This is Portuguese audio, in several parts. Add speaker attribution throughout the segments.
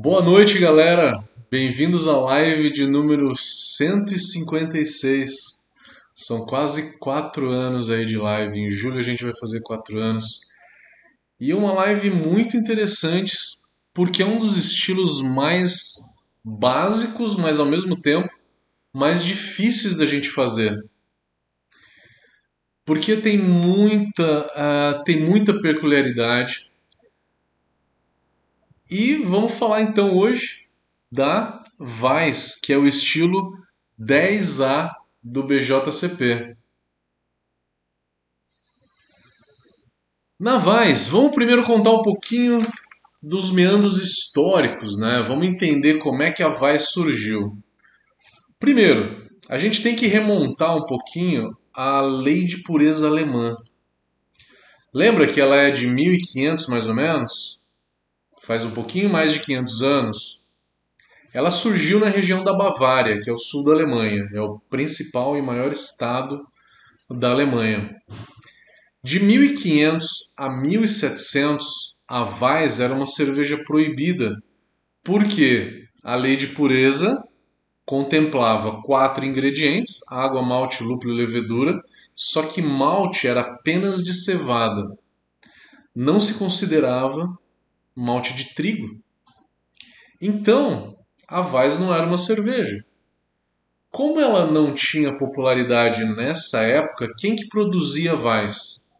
Speaker 1: Boa noite, galera. Bem-vindos à live de número 156. São quase quatro anos aí de live. Em julho a gente vai fazer quatro anos. E é uma live muito interessante porque é um dos estilos mais básicos, mas ao mesmo tempo mais difíceis da gente fazer. Porque tem muita, uh, tem muita peculiaridade. E vamos falar então hoje da Vice, que é o estilo 10A do BJCP. Navais, vamos primeiro contar um pouquinho dos meandros históricos, né? Vamos entender como é que a Vaz surgiu. Primeiro, a gente tem que remontar um pouquinho a lei de pureza alemã. Lembra que ela é de 1500 mais ou menos? Faz um pouquinho mais de 500 anos. Ela surgiu na região da Bavária, que é o sul da Alemanha, é o principal e maior estado da Alemanha. De 1500 a 1700, a Weiss era uma cerveja proibida, porque a lei de pureza contemplava quatro ingredientes: água, malte, lúpulo e levedura, só que malte era apenas de cevada. Não se considerava malte de trigo. Então, a Weiss não era uma cerveja. Como ela não tinha popularidade nessa época, quem que produzia Weiss?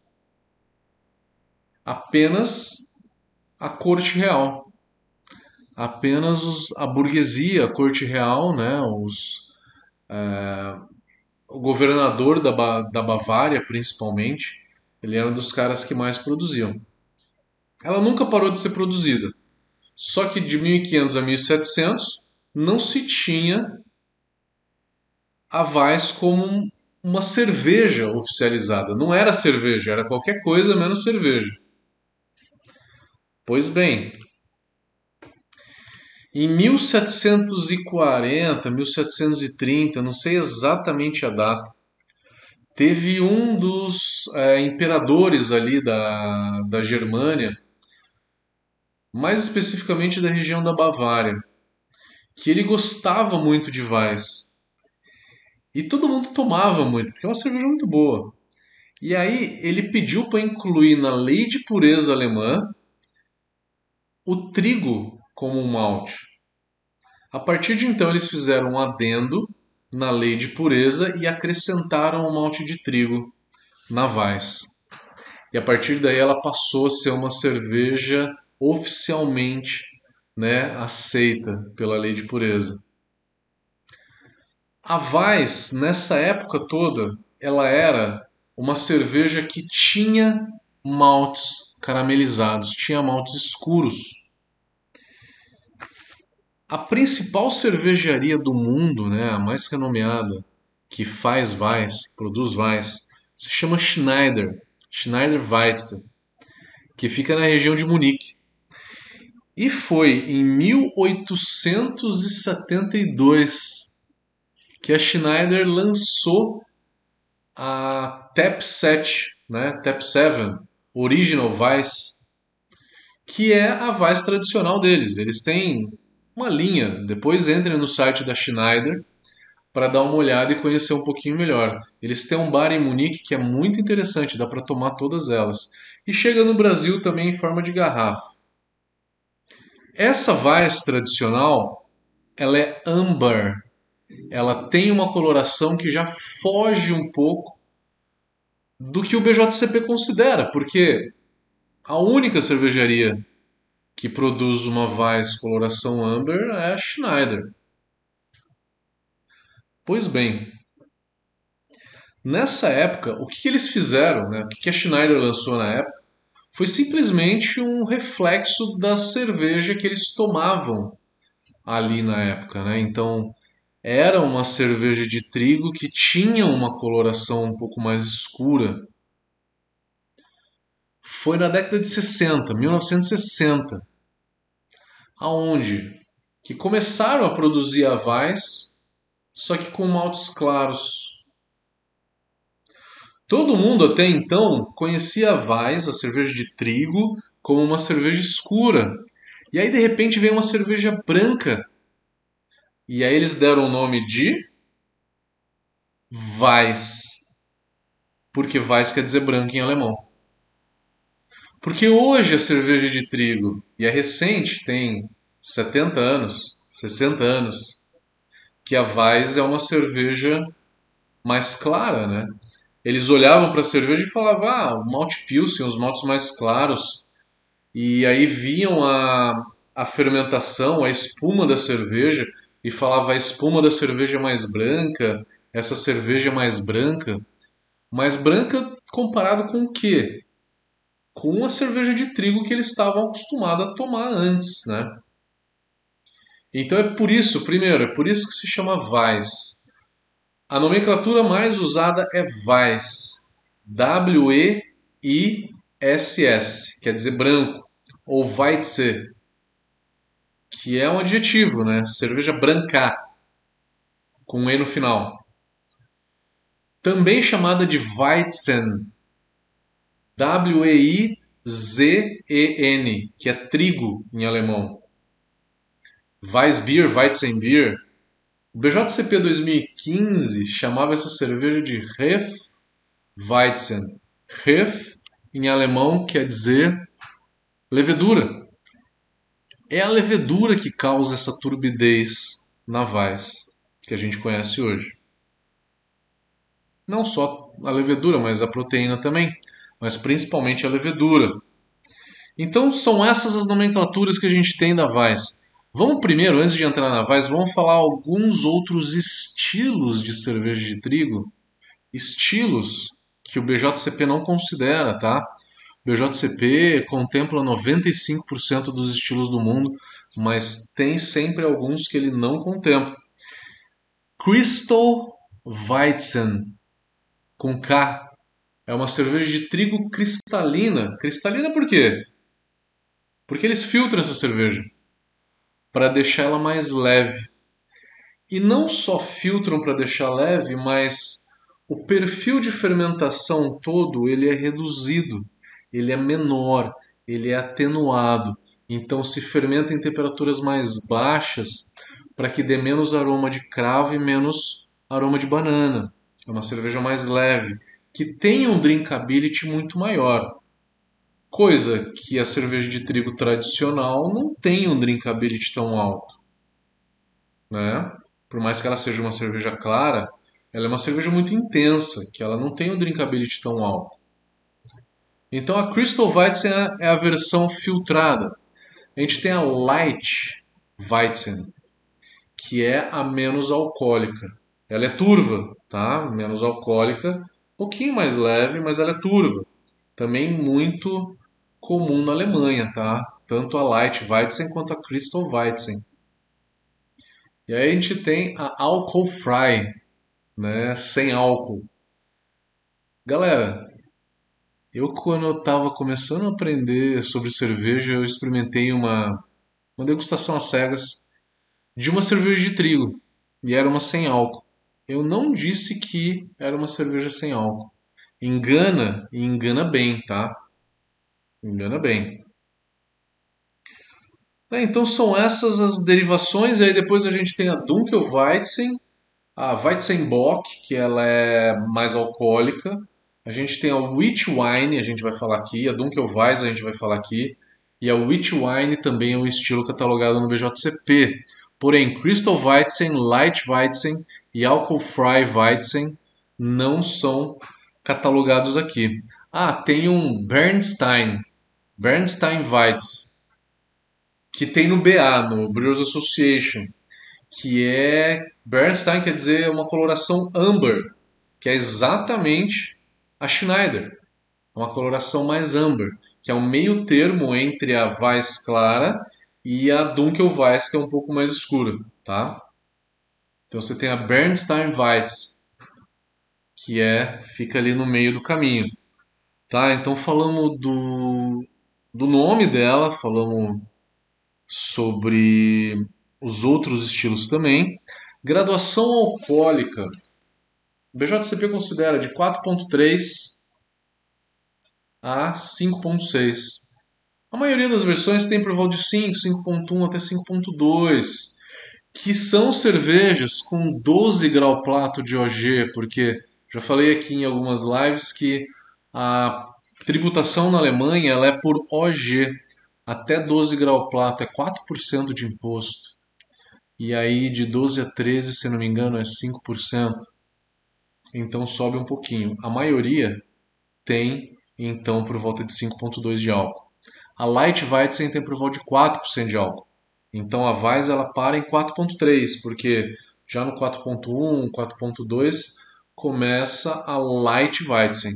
Speaker 1: Apenas a corte real. Apenas os, a burguesia, a corte real, né, os, é, o governador da, da Bavária, principalmente, ele era um dos caras que mais produziam. Ela nunca parou de ser produzida. Só que de 1500 a 1700 não se tinha a Weiss como uma cerveja oficializada. Não era cerveja, era qualquer coisa menos cerveja. Pois bem, em 1740, 1730, não sei exatamente a data, teve um dos é, imperadores ali da, da Germânia mais especificamente da região da Bavária, que ele gostava muito de Weiss. E todo mundo tomava muito, porque é uma cerveja muito boa. E aí ele pediu para incluir na lei de pureza alemã o trigo como um malte. A partir de então eles fizeram um adendo na lei de pureza e acrescentaram o malte de trigo na Weiss. E a partir daí ela passou a ser uma cerveja oficialmente né, aceita pela lei de pureza. A Weiss, nessa época toda, ela era uma cerveja que tinha maltes caramelizados, tinha maltes escuros. A principal cervejaria do mundo, né, a mais renomeada, que faz Weiss, produz Weiss, se chama Schneider, Schneider Weizen, que fica na região de Munique. E foi em 1872 que a Schneider lançou a TAP 7, né? TAP 7, Original Vice, que é a Vice tradicional deles. Eles têm uma linha. Depois entrem no site da Schneider para dar uma olhada e conhecer um pouquinho melhor. Eles têm um bar em Munique que é muito interessante, dá para tomar todas elas. E chega no Brasil também em forma de garrafa. Essa Weiss tradicional, ela é âmbar. Ela tem uma coloração que já foge um pouco do que o BJCP considera, porque a única cervejaria que produz uma Weiss coloração âmbar é a Schneider. Pois bem, nessa época, o que, que eles fizeram, né? o que, que a Schneider lançou na época, foi simplesmente um reflexo da cerveja que eles tomavam ali na época, né? Então era uma cerveja de trigo que tinha uma coloração um pouco mais escura. Foi na década de 60, 1960, aonde que começaram a produzir a Weiss, só que com maltes claros. Todo mundo até então conhecia a Weiss, a cerveja de trigo, como uma cerveja escura. E aí de repente vem uma cerveja branca. E aí eles deram o nome de Weiss. Porque Weiss quer dizer branco em alemão. Porque hoje a cerveja de trigo, e é recente, tem 70 anos, 60 anos, que a Weiss é uma cerveja mais clara, né? Eles olhavam para a cerveja e falavam, ah, o malte pilsen, os maltes mais claros. E aí viam a, a fermentação, a espuma da cerveja e falava a espuma da cerveja é mais branca, essa cerveja é mais branca. Mais branca comparado com o quê? Com a cerveja de trigo que eles estavam acostumados a tomar antes, né? Então é por isso, primeiro, é por isso que se chama Weiss. A nomenclatura mais usada é Weiss. W-E-I-S-S, quer dizer branco. Ou Weitze, que é um adjetivo, né? Cerveja branca, com um E no final. Também chamada de Weizen. W-E-I-Z-E-N, que é trigo em alemão. Weissbier, Weizenbier. O BJCP 2015 chamava essa cerveja de Hefeweizen. Hef, em alemão, quer dizer levedura. É a levedura que causa essa turbidez na Weiss, que a gente conhece hoje. Não só a levedura, mas a proteína também, mas principalmente a levedura. Então são essas as nomenclaturas que a gente tem da Weiss. Vamos primeiro, antes de entrar na Weiss, vamos falar alguns outros estilos de cerveja de trigo. Estilos que o BJCP não considera, tá? O BJCP contempla 95% dos estilos do mundo, mas tem sempre alguns que ele não contempla. Crystal Weizen, com K, é uma cerveja de trigo cristalina. Cristalina por quê? Porque eles filtram essa cerveja para deixar ela mais leve. E não só filtram para deixar leve, mas o perfil de fermentação todo ele é reduzido, ele é menor, ele é atenuado. Então se fermenta em temperaturas mais baixas para que dê menos aroma de cravo e menos aroma de banana. É uma cerveja mais leve, que tem um drinkability muito maior. Coisa que a cerveja de trigo tradicional não tem um drinkability tão alto. Né? Por mais que ela seja uma cerveja clara, ela é uma cerveja muito intensa, que ela não tem um drinkability tão alto. Então a Crystal Weizen é a versão filtrada. A gente tem a Light Weizen, que é a menos alcoólica. Ela é turva, tá? Menos alcoólica, um pouquinho mais leve, mas ela é turva. Também muito comum na Alemanha, tá? Tanto a Light Weizen quanto a Crystal Weizen. E aí a gente tem a Alcohol Fry, né? Sem álcool. Galera, eu quando eu estava começando a aprender sobre cerveja, eu experimentei uma, uma degustação às cegas de uma cerveja de trigo. E era uma sem álcool. Eu não disse que era uma cerveja sem álcool. Engana e engana bem, tá? Engana bem. É, então são essas as derivações. Aí depois a gente tem a Dunkelweizen, a Weizenbock, que ela é mais alcoólica. A gente tem a Witch Wine, a gente vai falar aqui. A Dunkelweizen a gente vai falar aqui. E a Witch Wine também é um estilo catalogado no BJCP. Porém, Crystal Weizen, Light Weizen e Alcohol Fry Weizen não são catalogados aqui. Ah, tem um Bernstein, Bernstein Weiz, que tem no BA, no Brewers Association, que é Bernstein quer dizer uma coloração amber, que é exatamente a Schneider, uma coloração mais amber, que é um meio termo entre a Weiss clara e a Dunkel Weiss, que é um pouco mais escura, tá? Então você tem a Bernstein Weiss, que é fica ali no meio do caminho. Tá? Então falamos do do nome dela, falamos sobre os outros estilos também. Graduação alcoólica. O BJCP considera de 4.3 a 5.6. A maioria das versões tem por volta de 5, 5.1 até 5.2, que são cervejas com 12 grau plato de OG, porque já falei aqui em algumas lives que a tributação na Alemanha ela é por OG, até 12 grau plato é 4% de imposto. E aí de 12 a 13, se não me engano, é 5%. Então sobe um pouquinho. A maioria tem então por volta de 5.2 de álcool. A Light Weizen tem por volta de 4% de álcool. Então a Weiss ela para em 4.3, porque já no 4.1, 4.2 começa a Light Weizen.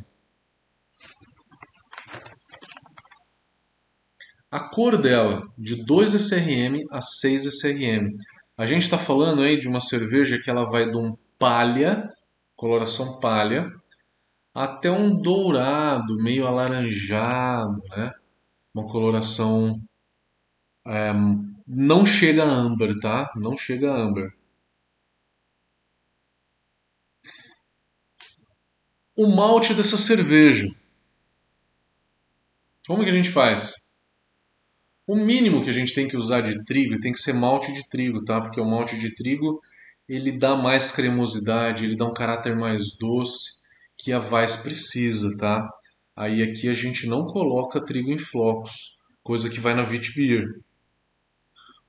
Speaker 1: A cor dela, de 2 SRM a 6 SRM. A gente está falando aí de uma cerveja que ela vai de um palha, coloração palha, até um dourado, meio alaranjado, né? Uma coloração é, não chega a amber, tá? Não chega a amber. O malte dessa cerveja. Como que a gente faz? O mínimo que a gente tem que usar de trigo tem que ser malte de trigo, tá? Porque o malte de trigo ele dá mais cremosidade, ele dá um caráter mais doce que a Weiss precisa, tá? Aí aqui a gente não coloca trigo em flocos, coisa que vai na Witbier.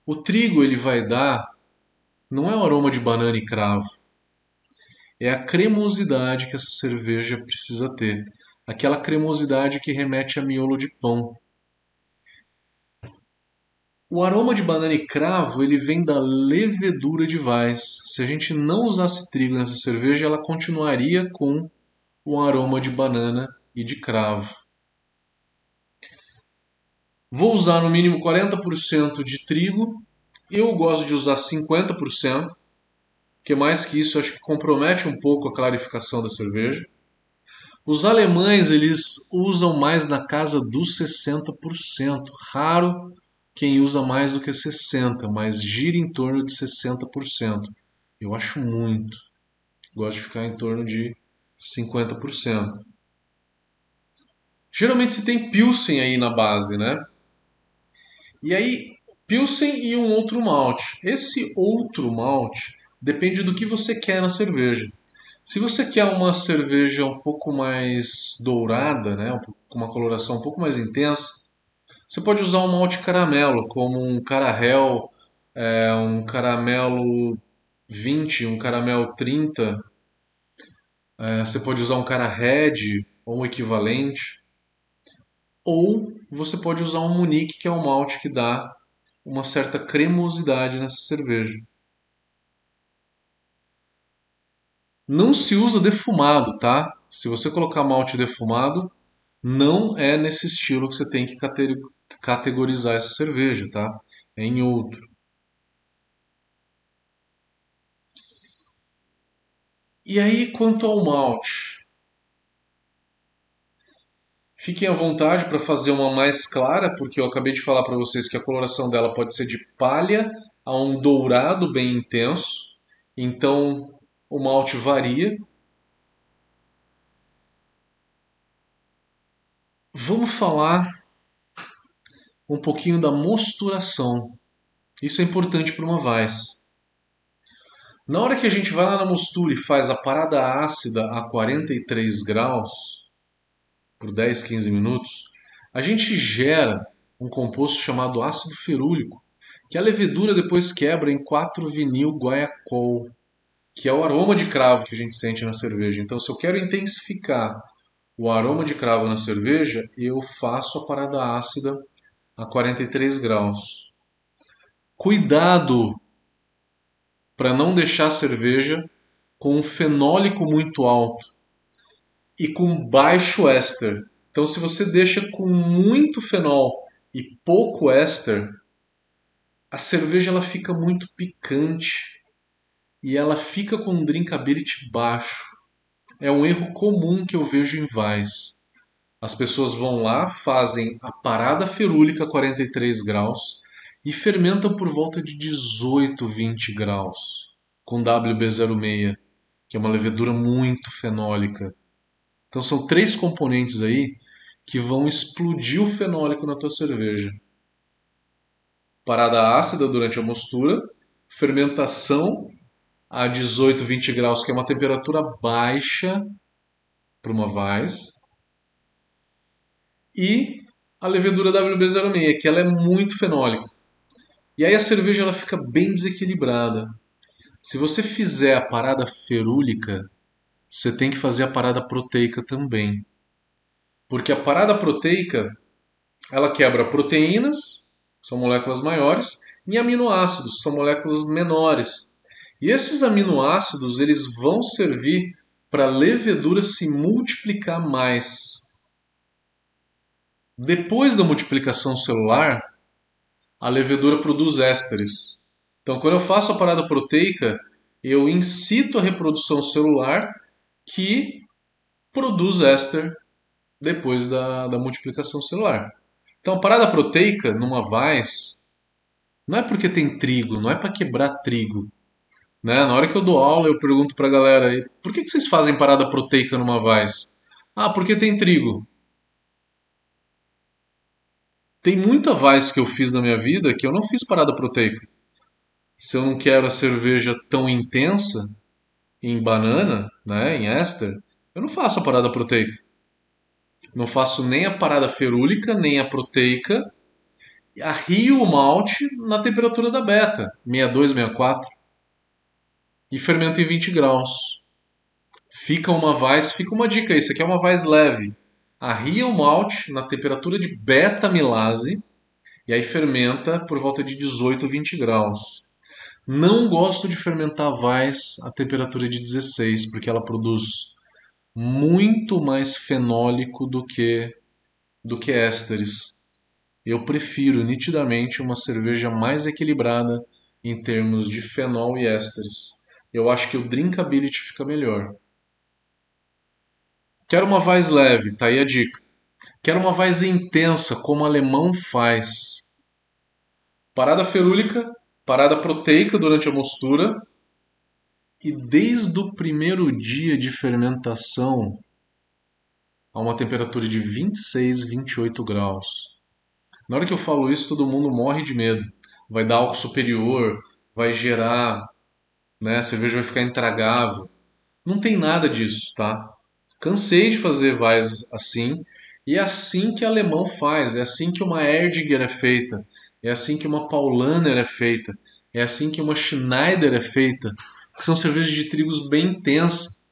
Speaker 1: O trigo ele vai dar não é o aroma de banana e cravo, é a cremosidade que essa cerveja precisa ter, aquela cremosidade que remete a miolo de pão. O aroma de banana e cravo ele vem da levedura de Weiss. Se a gente não usasse trigo nessa cerveja, ela continuaria com um aroma de banana e de cravo. Vou usar no mínimo 40% de trigo. Eu gosto de usar 50%, porque mais que isso acho que compromete um pouco a clarificação da cerveja. Os alemães eles usam mais na casa dos 60%. Raro quem usa mais do que 60%, mas gira em torno de 60%. Eu acho muito. Gosto de ficar em torno de 50%. Geralmente se tem Pilsen aí na base, né? E aí, Pilsen e um outro malte. Esse outro malte depende do que você quer na cerveja. Se você quer uma cerveja um pouco mais dourada, né, com uma coloração um pouco mais intensa, você pode usar um malte caramelo, como um Carahel, é, um caramelo 20, um caramelo 30. É, você pode usar um cara red ou um equivalente. Ou você pode usar um Munique, que é um malte que dá uma certa cremosidade nessa cerveja. Não se usa defumado, tá? Se você colocar malte defumado, não é nesse estilo que você tem que categorizar essa cerveja, tá? É em outro. E aí, quanto ao malte? Fiquem à vontade para fazer uma mais clara, porque eu acabei de falar para vocês que a coloração dela pode ser de palha a um dourado bem intenso. Então, o malte varia. Vamos falar um pouquinho da mosturação. Isso é importante para uma Weiss. Na hora que a gente vai lá na mostura e faz a parada ácida a 43 graus, por 10, 15 minutos, a gente gera um composto chamado ácido ferúlico, que a levedura depois quebra em 4-vinil guaiacol, que é o aroma de cravo que a gente sente na cerveja. Então, se eu quero intensificar o aroma de cravo na cerveja, eu faço a parada ácida a 43 graus. Cuidado para não deixar a cerveja com um fenólico muito alto e com baixo éster. Então, se você deixa com muito fenol e pouco éster, a cerveja ela fica muito picante e ela fica com um drinkability baixo. É um erro comum que eu vejo em Vais. As pessoas vão lá, fazem a parada ferúlica a 43 graus e fermentam por volta de 18, 20 graus com WB06, que é uma levedura muito fenólica. Então são três componentes aí que vão explodir o fenólico na tua cerveja. Parada ácida durante a mostura, fermentação a 18, 20 graus, que é uma temperatura baixa para uma Weiss. E a levedura WB06, que ela é muito fenólica. E aí a cerveja ela fica bem desequilibrada. Se você fizer a parada ferúlica, você tem que fazer a parada proteica também. Porque a parada proteica, ela quebra proteínas, são moléculas maiores, e aminoácidos, são moléculas menores. E esses aminoácidos, eles vão servir para a levedura se multiplicar mais. Depois da multiplicação celular, a levedura produz ésteres. Então, quando eu faço a parada proteica, eu incito a reprodução celular que produz éster depois da, da multiplicação celular. Então, a parada proteica numa Weiss não é porque tem trigo, não é para quebrar trigo. Né? Na hora que eu dou aula, eu pergunto para a galera: por que, que vocês fazem parada proteica numa Weiss? Ah, porque tem trigo. Tem muita Weiss que eu fiz na minha vida que eu não fiz parada proteica. Se eu não quero a cerveja tão intensa em banana, né, em éster, eu não faço a parada proteica. Não faço nem a parada ferúlica, nem a proteica. Arrio o malte na temperatura da beta, 62, 64. E fermento em 20 graus. Fica uma Weiss, fica uma dica aí, isso aqui é uma Weiss leve. Arria o malte na temperatura de beta milase e aí fermenta por volta de 18, 20 graus. Não gosto de fermentar Weiss a temperatura de 16, porque ela produz muito mais fenólico do que do que ésteres. Eu prefiro nitidamente uma cerveja mais equilibrada em termos de fenol e ésteres. Eu acho que o drinkability fica melhor. Quero uma Weiss leve, tá aí a dica. Quero uma Weiss intensa, como o alemão faz. Parada ferúlica, parada proteica durante a mostura, e desde o primeiro dia de fermentação a uma temperatura de 26, 28 graus. Na hora que eu falo isso, todo mundo morre de medo. Vai dar álcool superior, vai gerar, né, a cerveja vai ficar intragável. Não tem nada disso, tá? Cansei de fazer vais assim, e é assim que alemão faz, é assim que uma Erdinger é feita, é assim que uma Paulaner é feita, é assim que uma Schneider é feita que são cervejas de trigos bem intensas.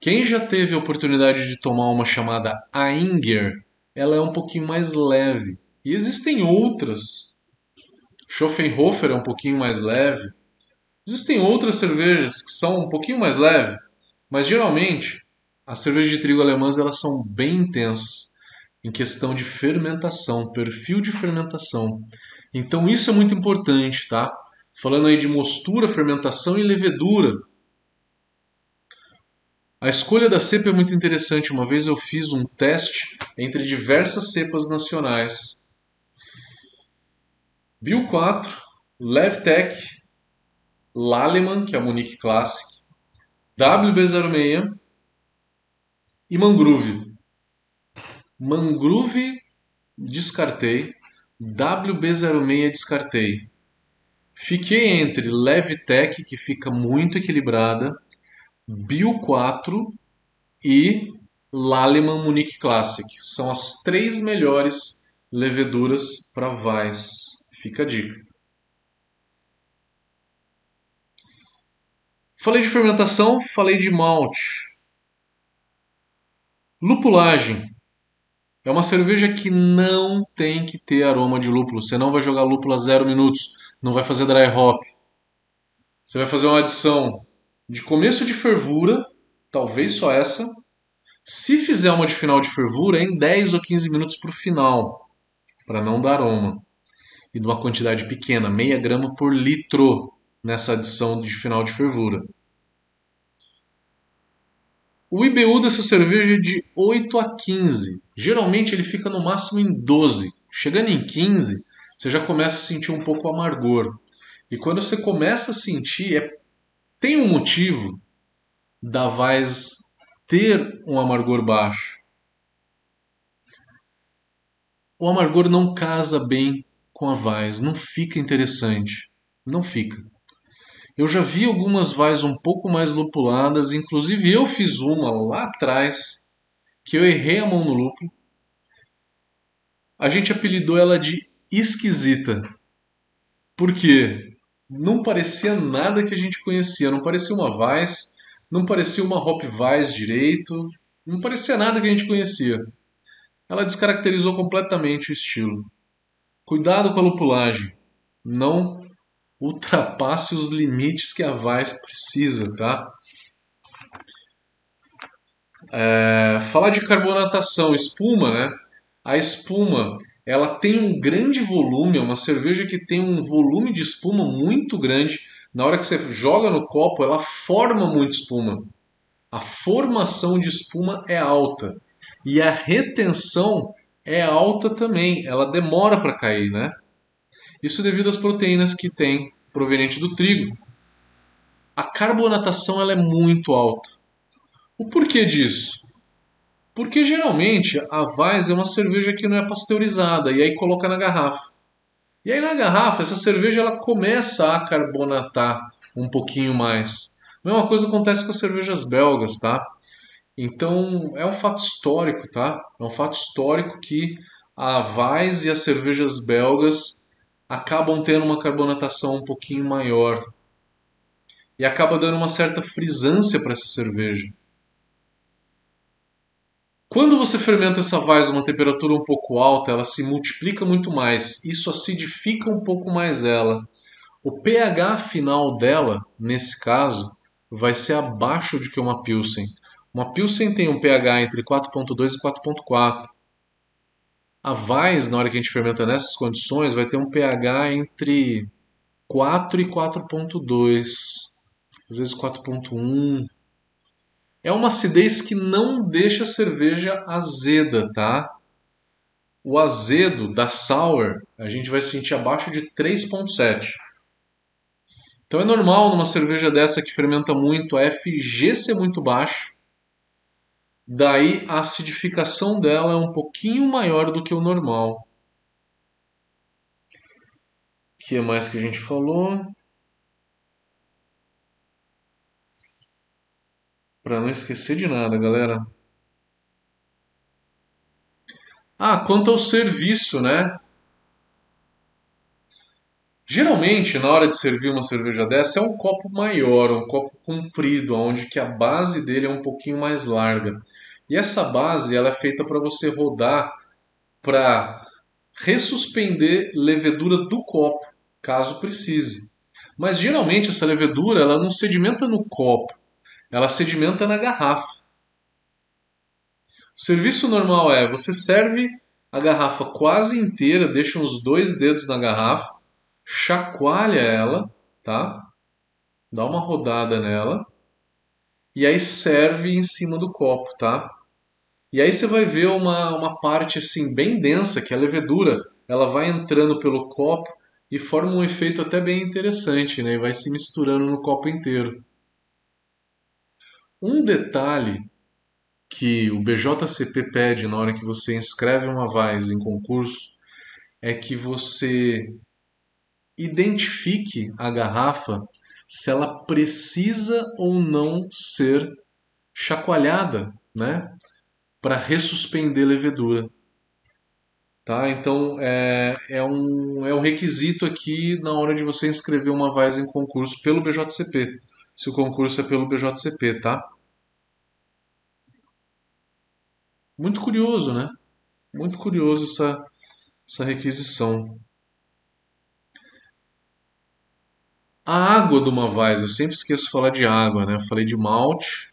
Speaker 1: Quem já teve a oportunidade de tomar uma chamada Ainger, ela é um pouquinho mais leve. E existem outras. Schoffenhofer é um pouquinho mais leve. Existem outras cervejas que são um pouquinho mais leve, mas geralmente as cervejas de trigo alemãs elas são bem intensas em questão de fermentação, perfil de fermentação. Então isso é muito importante, tá? falando aí de mostura, fermentação e levedura. A escolha da cepa é muito interessante. Uma vez eu fiz um teste entre diversas cepas nacionais. Bio 4, Levtech, Laleman, que é a Munich Classic, WB06 e Mangrove. Mangrove descartei, WB06 descartei. Fiquei entre Levtech, que fica muito equilibrada, Bio 4 e Lallemand Munich Classic. São as três melhores leveduras para Weiss. Fica a dica. Falei de fermentação, falei de malte. Lupulagem. É uma cerveja que não tem que ter aroma de lúpulo. Você não vai jogar lúpulo a zero minutos não vai fazer dry hop. Você vai fazer uma adição de começo de fervura, talvez só essa. Se fizer uma de final de fervura, é em 10 ou 15 minutos para o final, para não dar aroma. E de uma quantidade pequena, meia grama por litro nessa adição de final de fervura. O IBU dessa cerveja é de 8 a 15. Geralmente ele fica no máximo em 12. Chegando em 15, você já começa a sentir um pouco amargor. E quando você começa a sentir, é, tem um motivo da Vais ter um amargor baixo. o amargor não casa bem com a Vaz, não fica interessante. Não fica. Eu já vi algumas Vais um pouco mais lupuladas, inclusive eu fiz uma lá atrás, que eu errei a mão no lúpulo. A gente apelidou ela de esquisita. Por quê? Não parecia nada que a gente conhecia, não parecia uma Vais, não parecia uma Hop Vais direito, não parecia nada que a gente conhecia. Ela descaracterizou completamente o estilo. Cuidado com a lupulagem. Não ultrapasse os limites que a Vice precisa, tá? É, falar de carbonatação, espuma, né? A espuma, ela tem um grande volume, é uma cerveja que tem um volume de espuma muito grande. Na hora que você joga no copo, ela forma muito espuma. A formação de espuma é alta e a retenção é alta também. Ela demora para cair, né? Isso devido às proteínas que tem proveniente do trigo. A carbonatação ela é muito alta. O porquê disso? Porque geralmente a Weiss é uma cerveja que não é pasteurizada e aí coloca na garrafa. E aí na garrafa essa cerveja ela começa a carbonatar um pouquinho mais. A mesma coisa acontece com as cervejas belgas, tá? Então é um fato histórico, tá? É um fato histórico que a Weiss e as cervejas belgas acabam tendo uma carbonatação um pouquinho maior e acaba dando uma certa frisância para essa cerveja. Quando você fermenta essa Weiss a uma temperatura um pouco alta, ela se multiplica muito mais, isso acidifica um pouco mais ela. O pH final dela, nesse caso, vai ser abaixo de que uma Pilsen. Uma Pilsen tem um pH entre 4.2 e 4.4. A Weiss, na hora que a gente fermenta nessas condições, vai ter um pH entre 4 e 4.2, às vezes 4.1. É uma acidez que não deixa a cerveja azeda, tá? O azedo da sour a gente vai sentir abaixo de 3.7. Então é normal numa cerveja dessa que fermenta muito a FG ser muito baixo Daí a acidificação dela é um pouquinho maior do que o normal. O que mais que a gente falou? Para não esquecer de nada, galera. Ah, quanto ao serviço, né? Geralmente, na hora de servir uma cerveja dessa, é um copo maior, um copo comprido, onde que a base dele é um pouquinho mais larga. E essa base ela é feita para você rodar para ressuspender levedura do copo, caso precise. Mas geralmente essa levedura ela não sedimenta no copo, ela sedimenta na garrafa. O serviço normal é você serve a garrafa quase inteira, deixa uns dois dedos na garrafa, chacoalha ela, tá? Dá uma rodada nela e aí serve em cima do copo, tá? E aí você vai ver uma, uma parte assim bem densa, que é a levedura, ela vai entrando pelo copo e forma um efeito até bem interessante, né? E vai se misturando no copo inteiro. Um detalhe que o BJCP pede na hora que você inscreve uma VAIS em concurso é que você identifique a garrafa se ela precisa ou não ser chacoalhada, né? Para ressuspender levedura. Tá? Então é, é, um, é um requisito aqui na hora de você inscrever uma VAIS em concurso pelo BJCP. Se o concurso é pelo BJCP, tá? Muito curioso, né? Muito curioso essa, essa requisição. A água do Mavais, eu sempre esqueço de falar de água, né? Eu falei de malte,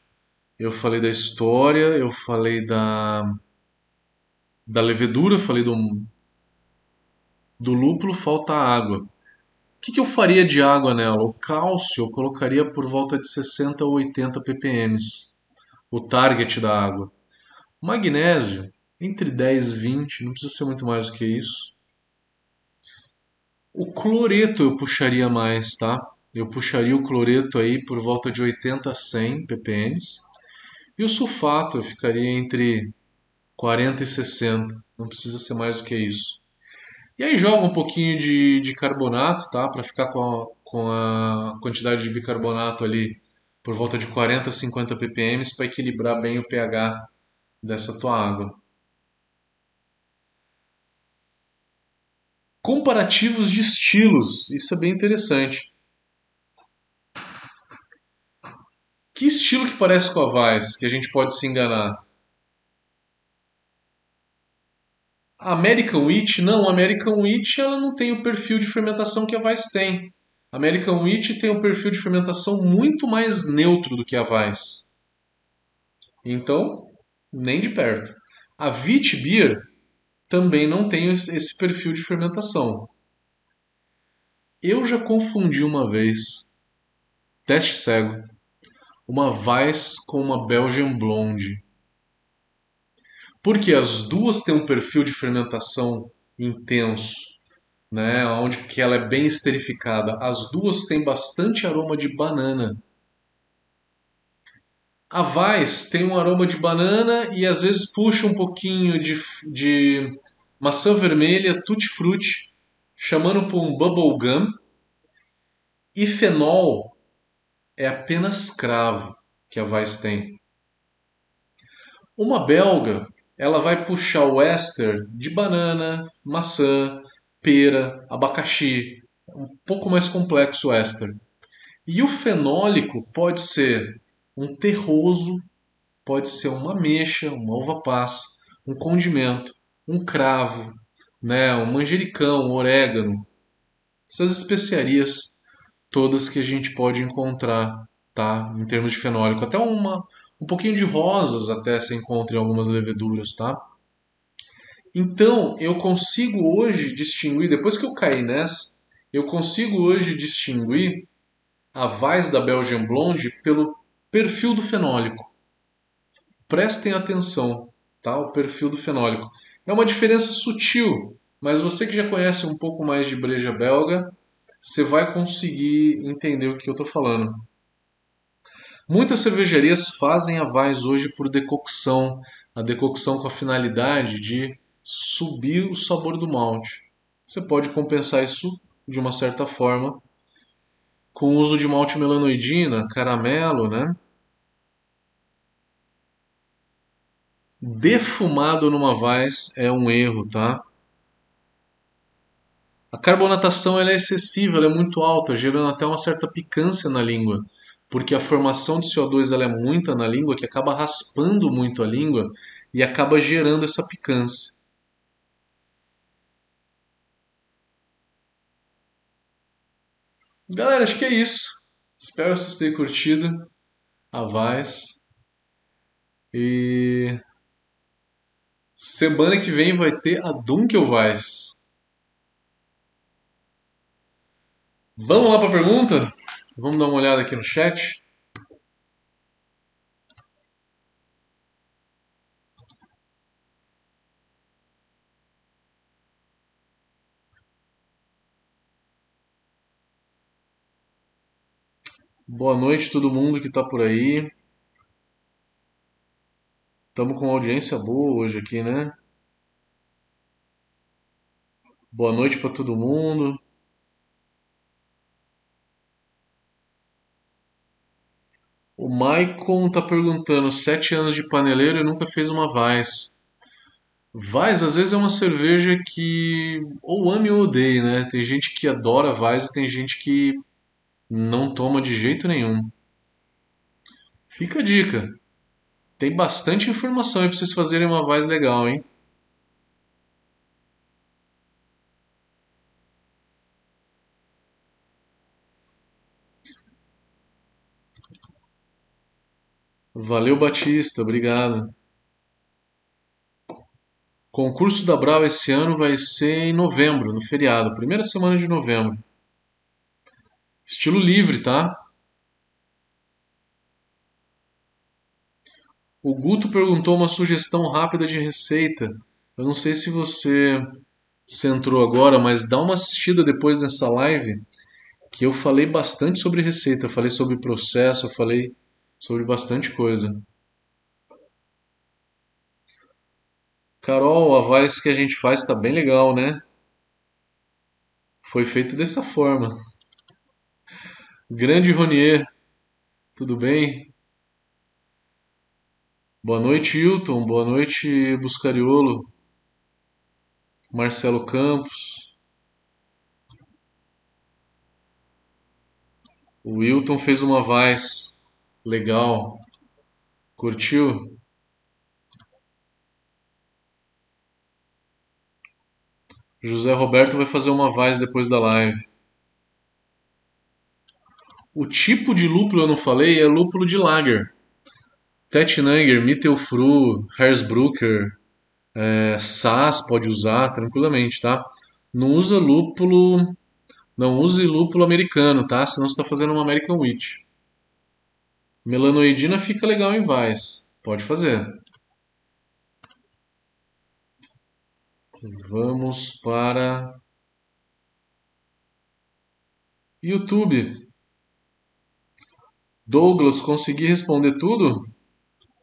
Speaker 1: eu falei da história, eu falei da da levedura, falei do do lúpulo, falta água. O que, que eu faria de água nela? O cálcio eu colocaria por volta de 60 ou 80 ppm, o target da água. O magnésio, entre 10 e 20, não precisa ser muito mais do que isso. O cloreto eu puxaria mais, tá? Eu puxaria o cloreto aí por volta de 80 a 100 ppm. E o sulfato eu ficaria entre 40 e 60. Não precisa ser mais do que isso. E aí joga um pouquinho de, de carbonato, tá? Para ficar com a, com a quantidade de bicarbonato ali por volta de 40 a 50 ppm para equilibrar bem o pH dessa tua água. Comparativos de estilos, isso é bem interessante. Que estilo que parece com a Weiss, que a gente pode se enganar? A American Wheat, não, a American Wheat ela não tem o perfil de fermentação que a Weiss tem. A American Wheat tem um perfil de fermentação muito mais neutro do que a Weiss. Então, nem de perto. A Wheat Beer também não tem esse perfil de fermentação. Eu já confundi uma vez, teste cego, uma Weiss com uma Belgian Blonde. Porque as duas têm um perfil de fermentação intenso, né, onde que ela é bem esterificada. As duas têm bastante aroma de banana. A Weiss tem um aroma de banana e às vezes puxa um pouquinho de, de maçã vermelha, tutti-frutti, chamando por um bubblegum. E fenol é apenas cravo que a Weiss tem. Uma belga, ela vai puxar o éster de banana, maçã, pera, abacaxi, um pouco mais complexo o éster. E o fenólico pode ser um terroso, pode ser uma ameixa, uma uva passa, um condimento, um cravo, né, um manjericão, um orégano. Essas especiarias todas que a gente pode encontrar, tá? Em termos de fenólico, até uma um pouquinho de rosas até se encontra em algumas leveduras, tá? Então, eu consigo hoje distinguir, depois que eu caí nessa, eu consigo hoje distinguir a Weiss da Belgian Blonde pelo perfil do fenólico. Prestem atenção, tá? O perfil do fenólico. É uma diferença sutil, mas você que já conhece um pouco mais de breja belga, você vai conseguir entender o que eu estou falando. Muitas cervejarias fazem a Weiss hoje por decocção, a decocção com a finalidade de subir o sabor do malte. Você pode compensar isso de uma certa forma com o uso de malte melanoidina, caramelo, né? Defumado numa Weiss é um erro, tá? A carbonatação é excessiva, é muito alta, gerando até uma certa picância na língua, porque a formação de CO2 ela é muita na língua que acaba raspando muito a língua e acaba gerando essa picância. Galera, acho que é isso. Espero que vocês tenham curtido a Vice. E semana que vem vai ter a Dunkelweiss. Vamos lá para a pergunta? Vamos dar uma olhada aqui no chat. Boa noite todo mundo que está por aí. Estamos com uma audiência boa hoje aqui, né? Boa noite para todo mundo. O Maicon tá perguntando, sete anos de paneleiro e nunca fez uma Weiss. Weiss às vezes é uma cerveja que ou ame ou odeie, né? Tem gente que adora Weiss e tem gente que não toma de jeito nenhum. Fica a dica. Tem bastante informação aí pra vocês fazerem uma Weiss legal, hein? Valeu, Batista, obrigado. Concurso da Brau esse ano vai ser em novembro, no feriado, primeira semana de novembro. Estilo livre, tá? O Guto perguntou uma sugestão rápida de receita. Eu não sei se você se entrou agora, mas dá uma assistida depois nessa live que eu falei bastante sobre receita, falei sobre processo, falei sobre bastante coisa. Carol, a voz que a gente faz tá bem legal, né? Foi feito dessa forma. Grande Ronier, tudo bem? Boa noite, Hilton. Boa noite, Buscariolo. Marcelo Campos. O Wilton fez uma voz legal. Curtiu? José Roberto vai fazer uma voz depois da live. O tipo de lúpulo eu não falei é lúpulo de lager. Tettnanger, Mittelfru, Hersbrucker, é, pode usar tranquilamente, tá? Não usa lúpulo, não use lúpulo americano, tá? Senão você está fazendo uma American Wheat. Melanoidina fica legal em Vais, pode fazer. Vamos para YouTube. Douglas, consegui responder tudo?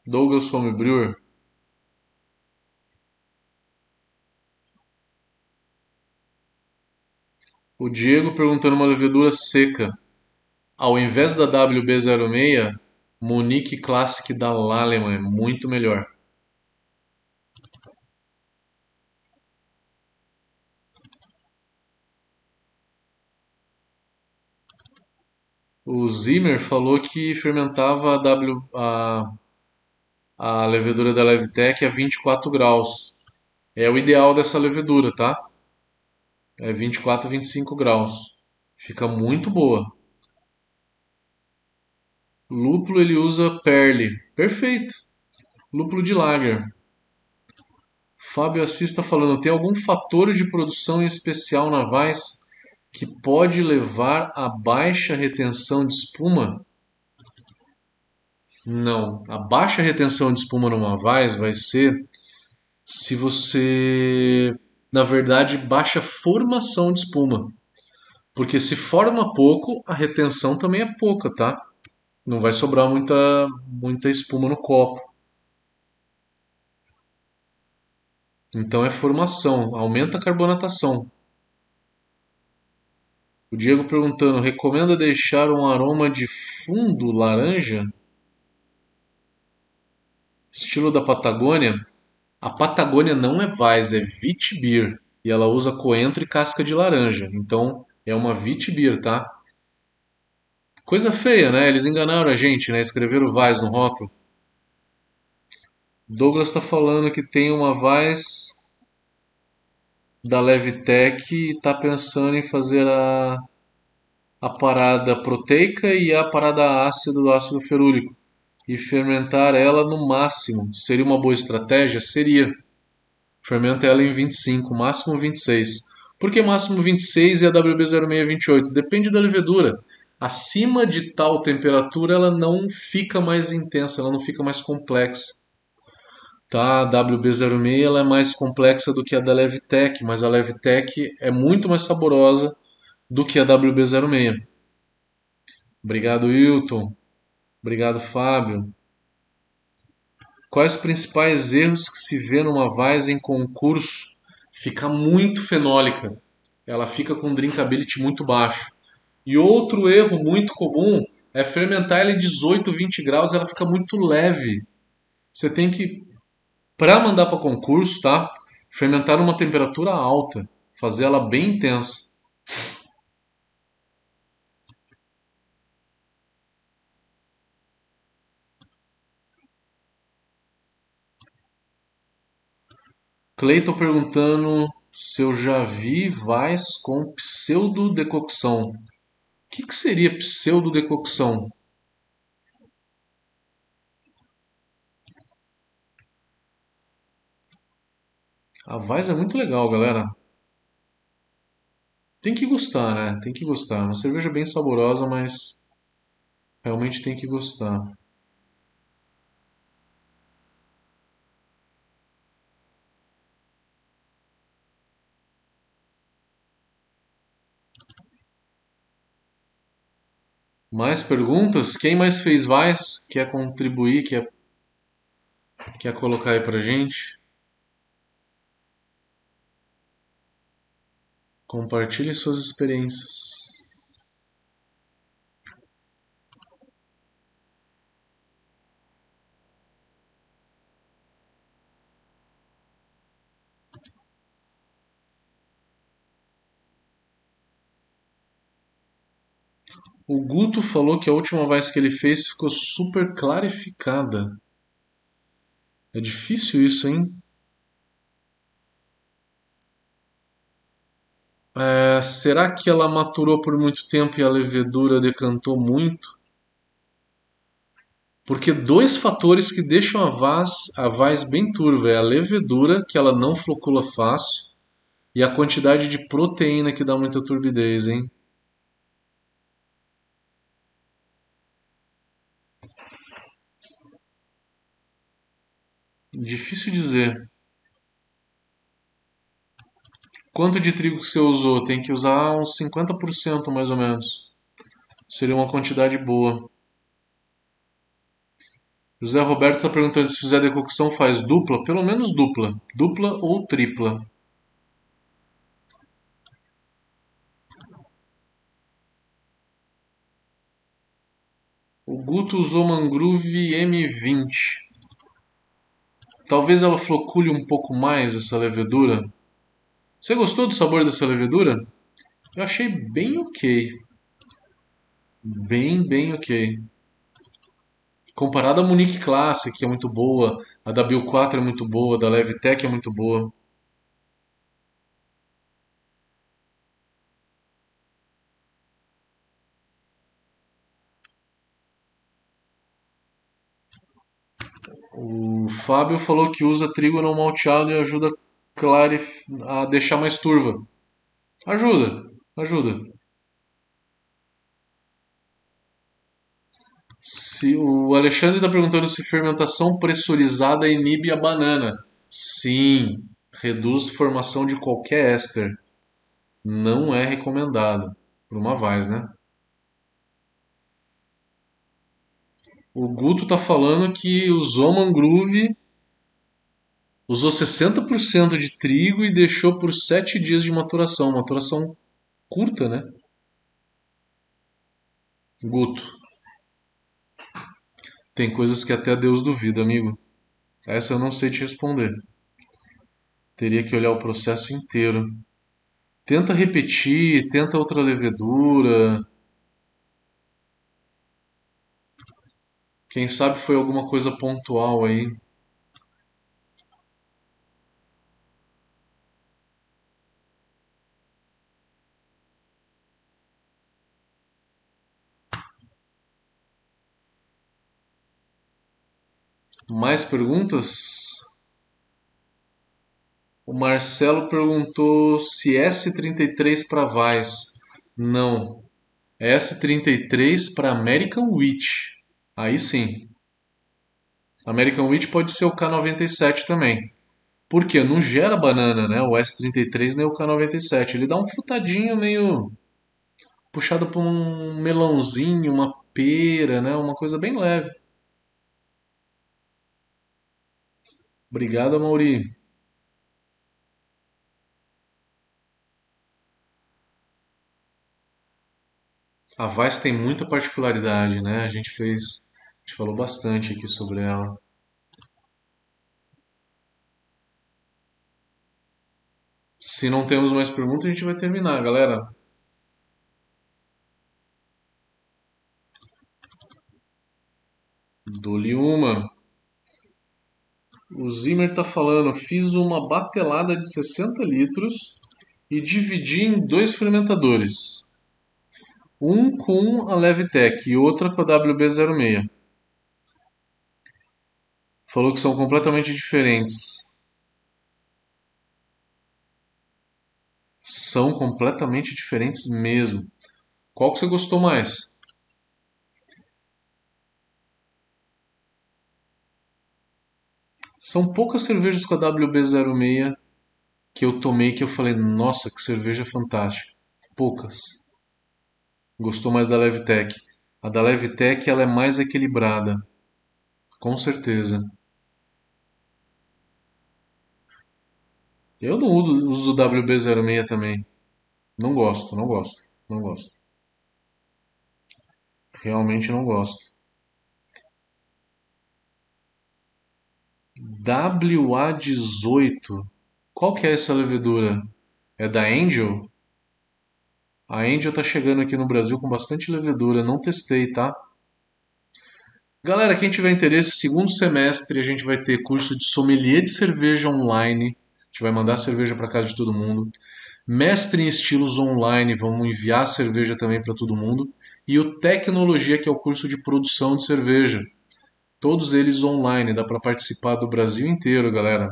Speaker 1: Douglas Homebrewer. O Diego perguntando uma levedura seca. Ao invés da WB06, Monique Classic da Lallemand é muito melhor. O Zimmer falou que fermentava a, w, a, a levedura da Levtech a 24 graus. É o ideal dessa levedura, tá? É 24 a 25 graus. Fica muito boa. Lúpulo ele usa Perle. Perfeito. Lúpulo de lager. Fábio Assis está falando, tem algum fator de produção especial na Vais que pode levar a baixa retenção de espuma? Não. A baixa retenção de espuma numa vaz vai ser se você, na verdade, baixa formação de espuma. Porque se forma pouco, a retenção também é pouca, tá? Não vai sobrar muita, muita espuma no copo. Então é formação, aumenta a carbonatação. O Diego perguntando: recomenda deixar um aroma de fundo laranja? Estilo da Patagônia? A Patagônia não é Weiss, é Witbier. E ela usa coentro e casca de laranja. Então é uma Witbier, tá? Coisa feia, né? Eles enganaram a gente, né? Escreveram Weiss no rótulo. Douglas está falando que tem uma Weiss da Levitec e está pensando em fazer a, a parada proteica e a parada ácida do ácido ferúrico e fermentar ela no máximo. Seria uma boa estratégia? Seria. Fermenta ela em 25, máximo 26. Por que máximo 26 e a WB0628? Depende da levedura. Acima de tal temperatura ela não fica mais intensa, ela não fica mais complexa. Tá? A WB06 ela é mais complexa do que a da Levtech, mas a Levtech é muito mais saborosa do que a WB06. Obrigado, Wilton. Obrigado, Fábio. Quais os principais erros que se vê numa Weiss em concurso? Fica muito fenólica. Ela fica com drinkability muito baixo. E outro erro muito comum é fermentar ela em 18, 20 graus, ela fica muito leve. Você tem que para mandar para concurso, tá? Fermentar numa temperatura alta, fazer ela bem intensa. Cleiton perguntando se eu já vi vais com pseudo-decocção. O que, que seria pseudo-decocção? A Vais é muito legal, galera. Tem que gostar, né? Tem que gostar. Uma cerveja bem saborosa, mas realmente tem que gostar. Mais perguntas? Quem mais fez mais? Quer contribuir? Quer, quer colocar aí pra gente? Compartilhe suas experiências. O Guto falou que a última voz que ele fez ficou super clarificada. É difícil isso, hein? É, será que ela maturou por muito tempo e a levedura decantou muito? Porque dois fatores que deixam a vaz, a bem turva é a levedura, que ela não flocula fácil, e a quantidade de proteína que dá muita turbidez, hein? Difícil dizer. Quanto de trigo que você usou? Tem que usar uns 50% mais ou menos. Seria uma quantidade boa. José Roberto está perguntando se fizer decocção faz dupla? Pelo menos dupla. Dupla ou tripla. O Guto usou Mangrove M20. Talvez ela flocule um pouco mais essa levedura. Você gostou do sabor dessa levedura? Eu achei bem ok. Bem, bem ok. Comparado à Munique Classic, que é muito boa, a da Bill 4 é muito boa, a da Levitec é muito boa. O Fábio falou que usa trigo não malteado e ajuda a deixar mais turva. Ajuda, ajuda. Se, o Alexandre está perguntando se fermentação pressurizada inibe a banana. Sim, reduz formação de qualquer éster. Não é recomendado. Por uma vaz, né? O Guto tá falando que usou mangrove, usou 60% de trigo e deixou por 7 dias de maturação. Maturação curta, né? Guto. Tem coisas que até Deus duvida, amigo. Essa eu não sei te responder. Teria que olhar o processo inteiro. Tenta repetir, tenta outra levedura Quem sabe foi alguma coisa pontual aí. Mais perguntas? O Marcelo perguntou se S33 para Vice. Não. S33 para American Witch. Aí sim. American Wheat pode ser o K97 também. Porque não gera banana, né? O S33 nem o K97. Ele dá um frutadinho meio puxado por um melãozinho, uma pera, né? Uma coisa bem leve. Obrigado, Mauri. A Vice tem muita particularidade, né? A gente fez a gente falou bastante aqui sobre ela. Se não temos mais perguntas, a gente vai terminar, galera. Dou-lhe uma. O Zimmer está falando, fiz uma batelada de 60 litros e dividi em dois fermentadores. Um com a Levitec e outra com a WB06 falou que são completamente diferentes. São completamente diferentes mesmo. Qual que você gostou mais? São poucas cervejas com a WB06 que eu tomei que eu falei, nossa, que cerveja fantástica. Poucas. Gostou mais da Levtech. A da Levtech ela é mais equilibrada. Com certeza. Eu não uso o WB06 também. Não gosto, não gosto, não gosto. Realmente não gosto. WA18. Qual que é essa levedura? É da Angel? A Angel tá chegando aqui no Brasil com bastante levedura, não testei, tá? Galera, quem tiver interesse, segundo semestre a gente vai ter curso de sommelier de cerveja online. A gente vai mandar cerveja para casa de todo mundo. Mestre em estilos online, vamos enviar cerveja também para todo mundo. E o Tecnologia, que é o curso de produção de cerveja. Todos eles online, dá para participar do Brasil inteiro, galera.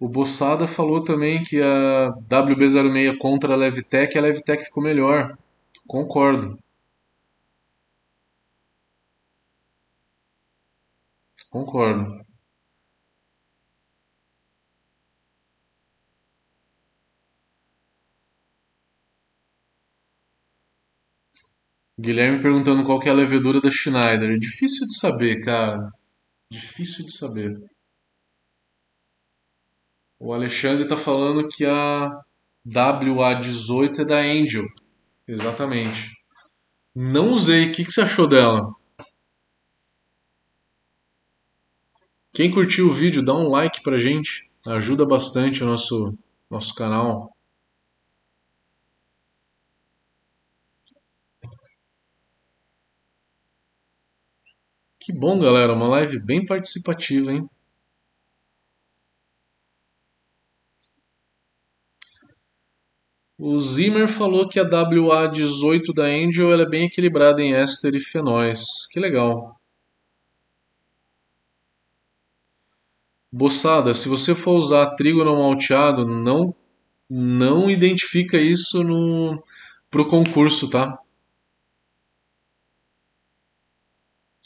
Speaker 1: O Bossada falou também que a WB06 contra a Levtech, a Levtech ficou melhor. Concordo. Concordo. Guilherme perguntando qual que é a levedura da Schneider. Difícil de saber, cara. Difícil de saber. O Alexandre está falando que a WA18 é da Angel. Exatamente. Não usei. O que, que você achou dela? Quem curtiu o vídeo, dá um like pra gente. Ajuda bastante o nosso, nosso canal. Que bom, galera. Uma live bem participativa, hein? O Zimmer falou que a WA18 da Angel é bem equilibrada em éster e fenóis. Que legal. Boçada, se você for usar trigo não malteado, não não identifica isso no pro concurso, tá?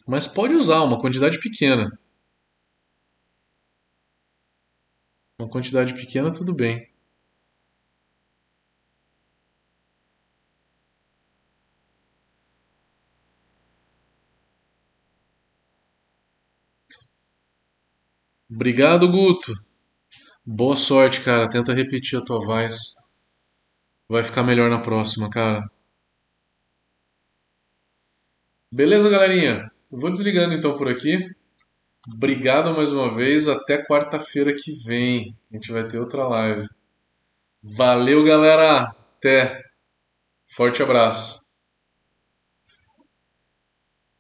Speaker 1: Mas pode usar uma quantidade pequena. Uma quantidade pequena, tudo bem. Obrigado, Guto. Boa sorte, cara. Tenta repetir a tua voz. Vai ficar melhor na próxima, cara. Beleza, galerinha? Eu vou desligando então por aqui. Obrigado mais uma vez. Até quarta-feira que vem. A gente vai ter outra live. Valeu, galera. Até. Forte abraço.